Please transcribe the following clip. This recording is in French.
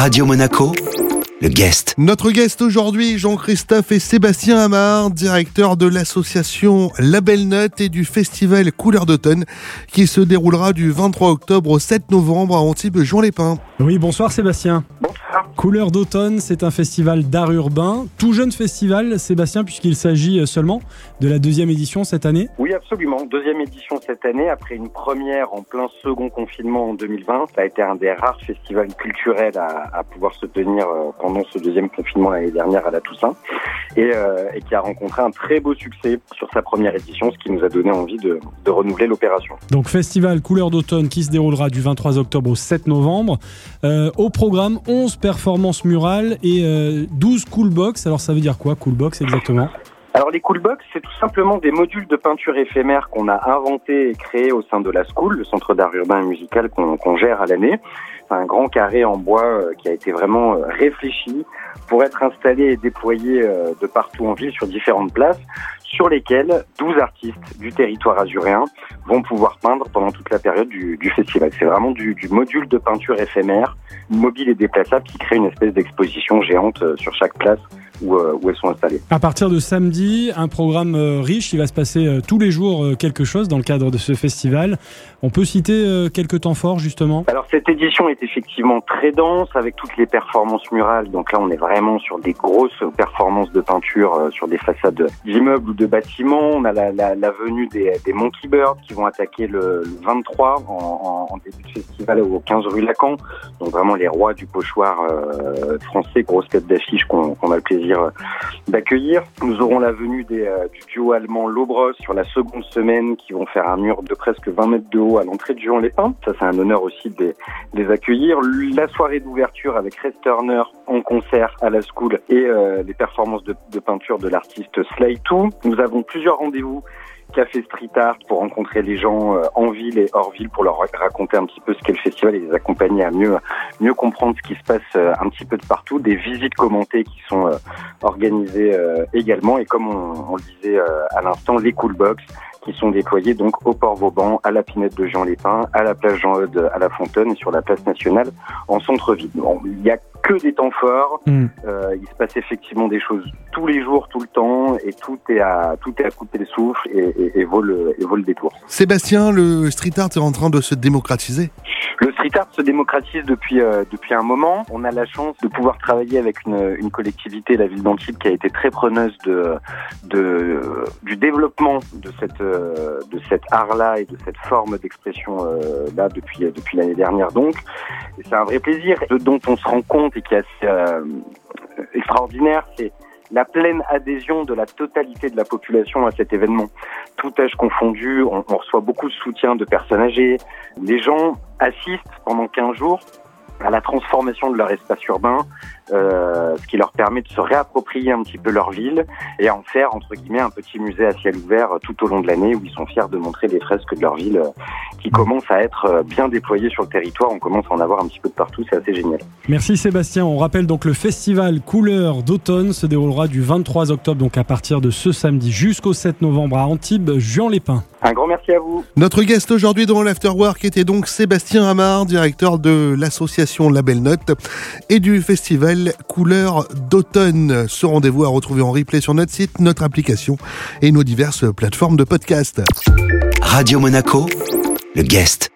Radio Monaco, le guest. Notre guest aujourd'hui, Jean-Christophe et Sébastien Amar, directeur de l'association La Belle Note et du festival Couleur d'automne, qui se déroulera du 23 octobre au 7 novembre à Antibes-Jean-les-Pins. Oui, bonsoir Sébastien. Bonsoir. Couleur d'automne, c'est un festival d'art urbain, tout jeune festival, Sébastien, puisqu'il s'agit seulement de la deuxième édition cette année. Oui, absolument. Deuxième édition cette année, après une première en plein second confinement en 2020. Ça a été un des rares festivals culturels à, à pouvoir se tenir euh, pendant ce deuxième confinement l'année dernière à la Toussaint et, euh, et, qui a rencontré un très beau succès sur sa première édition, ce qui nous a donné envie de, de renouveler l'opération. Donc festival Couleur d'automne qui se déroulera du 23 octobre au 7 novembre. Euh, au programme 11 performances murales et euh, 12 coolbox. Alors ça veut dire quoi coolbox exactement? Alors les coolbox, c'est tout simplement des modules de peinture éphémère qu'on a inventés et créés au sein de la School, le centre d'art urbain et musical qu'on qu gère à l'année. Un grand carré en bois euh, qui a été vraiment euh, réfléchi pour être installé et déployé de partout en ville sur différentes places sur lesquelles 12 artistes du territoire azuréen vont pouvoir peindre pendant toute la période du, festival. C'est vraiment du, du, module de peinture éphémère, mobile et déplaçable, qui crée une espèce d'exposition géante sur chaque place où, euh, où, elles sont installées. À partir de samedi, un programme euh, riche, il va se passer euh, tous les jours quelque chose dans le cadre de ce festival. On peut citer quelques temps forts justement? Alors cette édition est effectivement très dense avec toutes les performances murales. Donc là on est vraiment sur des grosses performances de peinture sur des façades d'immeubles ou de bâtiments. On a la, la, la venue des, des, Monkey Birds qui vont attaquer le, le 23 en, en, en, début de festival au 15 rue Lacan. Donc vraiment les rois du pochoir euh, français, grosse tête d'affiche qu'on qu a le plaisir d'accueillir. Nous aurons la venue euh, du duo allemand Lobros sur la seconde semaine qui vont faire un mur de presque 20 mètres de haut à l'entrée de Juan-les-Pins. Ça, c'est un honneur aussi de les, accueillir. La soirée d'ouverture avec Red Turner en concert à la School et euh, les performances de, de peinture de l'artiste Slay 2. Nous avons plusieurs rendez-vous café street art pour rencontrer les gens euh, en ville et hors ville pour leur raconter un petit peu ce qu'est le festival et les accompagner à mieux mieux comprendre ce qui se passe euh, un petit peu de partout des visites commentées qui sont euh, organisées également et comme on, on le disait à l'instant les cool box qui sont déployés donc au Port Vauban, à la Pinette de Jean Lépin, à la plage Jean Eudes, à la Fontaine et sur la place nationale en centre-ville. Bon, il y a que des temps forts. Mm. Euh, il se passe effectivement des choses tous les jours, tout le temps, et tout est à tout est à couper le souffle et, et, et, vaut le, et vaut le détour. Sébastien, le street art est en train de se démocratiser? Le street art se démocratise depuis euh, depuis un moment. On a la chance de pouvoir travailler avec une, une collectivité, la ville d'Antibes, qui a été très preneuse de, de du développement de cette de cet art-là et de cette forme d'expression euh, là depuis depuis l'année dernière. Donc, c'est un vrai plaisir. Ce dont on se rend compte et qui est assez euh, extraordinaire, c'est la pleine adhésion de la totalité de la population à cet événement. Tout âge confondu, on, reçoit beaucoup de soutien de personnes âgées. Les gens assistent pendant 15 jours à la transformation de leur espace urbain, euh, ce qui leur permet de se réapproprier un petit peu leur ville et en faire entre guillemets un petit musée à ciel ouvert tout au long de l'année où ils sont fiers de montrer des fresques de leur ville euh, qui commencent à être bien déployées sur le territoire. On commence à en avoir un petit peu de partout, c'est assez génial. Merci Sébastien. On rappelle donc le festival Couleur d'automne se déroulera du 23 octobre donc à partir de ce samedi jusqu'au 7 novembre à Antibes, Juan-les-Pins. Un grand merci à vous. Notre guest aujourd'hui dans l'Afterwork était donc Sébastien Amar, directeur de l'association La Belle Note et du festival Couleur d'automne. Ce rendez-vous à retrouver en replay sur notre site, notre application et nos diverses plateformes de podcast. Radio Monaco, le guest.